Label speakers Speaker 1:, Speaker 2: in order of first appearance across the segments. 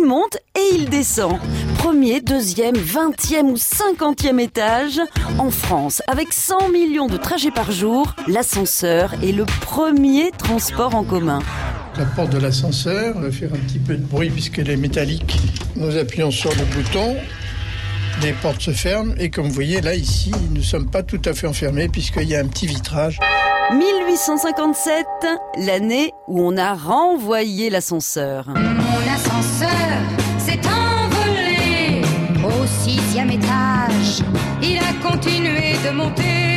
Speaker 1: Il monte et il descend. Premier, deuxième, vingtième ou cinquantième étage. En France, avec 100 millions de trajets par jour, l'ascenseur est le premier transport en commun.
Speaker 2: La porte de l'ascenseur va faire un petit peu de bruit puisqu'elle est métallique. Nous appuyons sur le bouton, les portes se ferment et comme vous voyez là ici, nous ne sommes pas tout à fait enfermés puisqu'il y a un petit vitrage.
Speaker 1: 1857, l'année où on a renvoyé l'ascenseur.
Speaker 3: Il a continué de monter.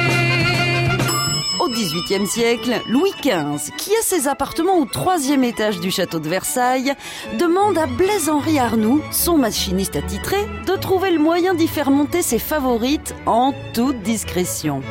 Speaker 1: Au XVIIIe siècle, Louis XV, qui a ses appartements au troisième étage du château de Versailles, demande à Blaise-Henri Arnoux, son machiniste attitré, de trouver le moyen d'y faire monter ses favorites en toute discrétion.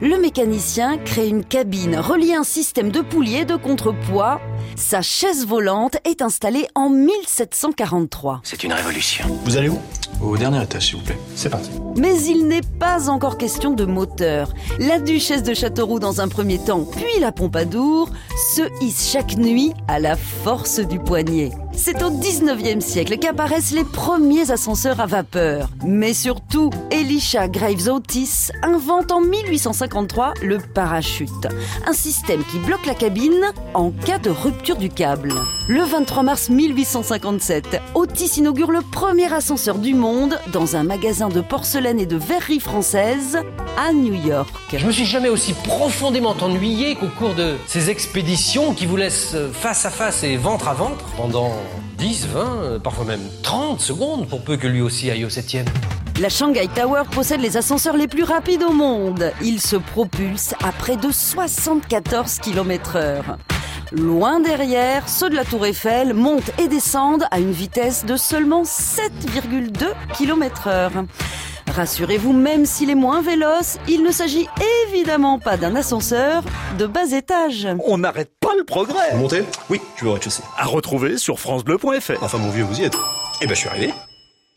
Speaker 1: Le mécanicien crée une cabine reliée à un système de poulies et de contrepoids. Sa chaise volante est installée en 1743.
Speaker 4: C'est une révolution.
Speaker 5: Vous allez où?
Speaker 6: Au dernier étage, s'il vous plaît.
Speaker 5: C'est parti.
Speaker 1: Mais il n'est pas encore question de moteur. La duchesse de Châteauroux dans un premier temps, puis la Pompadour, se hisse chaque nuit à la force du poignet. C'est au 19e siècle qu'apparaissent les premiers ascenseurs à vapeur. Mais surtout, Elisha Graves Otis invente en 1853 le parachute, un système qui bloque la cabine en cas de rupture du câble. Le 23 mars 1857, Otis inaugure le premier ascenseur du monde dans un magasin de porcelaine et de verrerie française à New York.
Speaker 7: Je me suis jamais aussi profondément ennuyé qu'au cours de ces expéditions qui vous laissent face à face et ventre à ventre pendant 10, 20, parfois même 30 secondes pour peu que lui aussi aille au septième.
Speaker 1: La Shanghai Tower possède les ascenseurs les plus rapides au monde. Il se propulse à près de 74 km heure. Loin derrière, ceux de la Tour Eiffel montent et descendent à une vitesse de seulement 7,2 km heure. Rassurez-vous, même s'il est moins véloce, il ne s'agit évidemment pas d'un ascenseur de bas étage.
Speaker 8: On n'arrête pas le progrès.
Speaker 5: Montez? Oui, je vais au rez-de-chaussée.
Speaker 8: À retrouver sur francebleu.fr.
Speaker 5: Enfin, mon vieux, vous y êtes. Eh ben, je suis arrivé.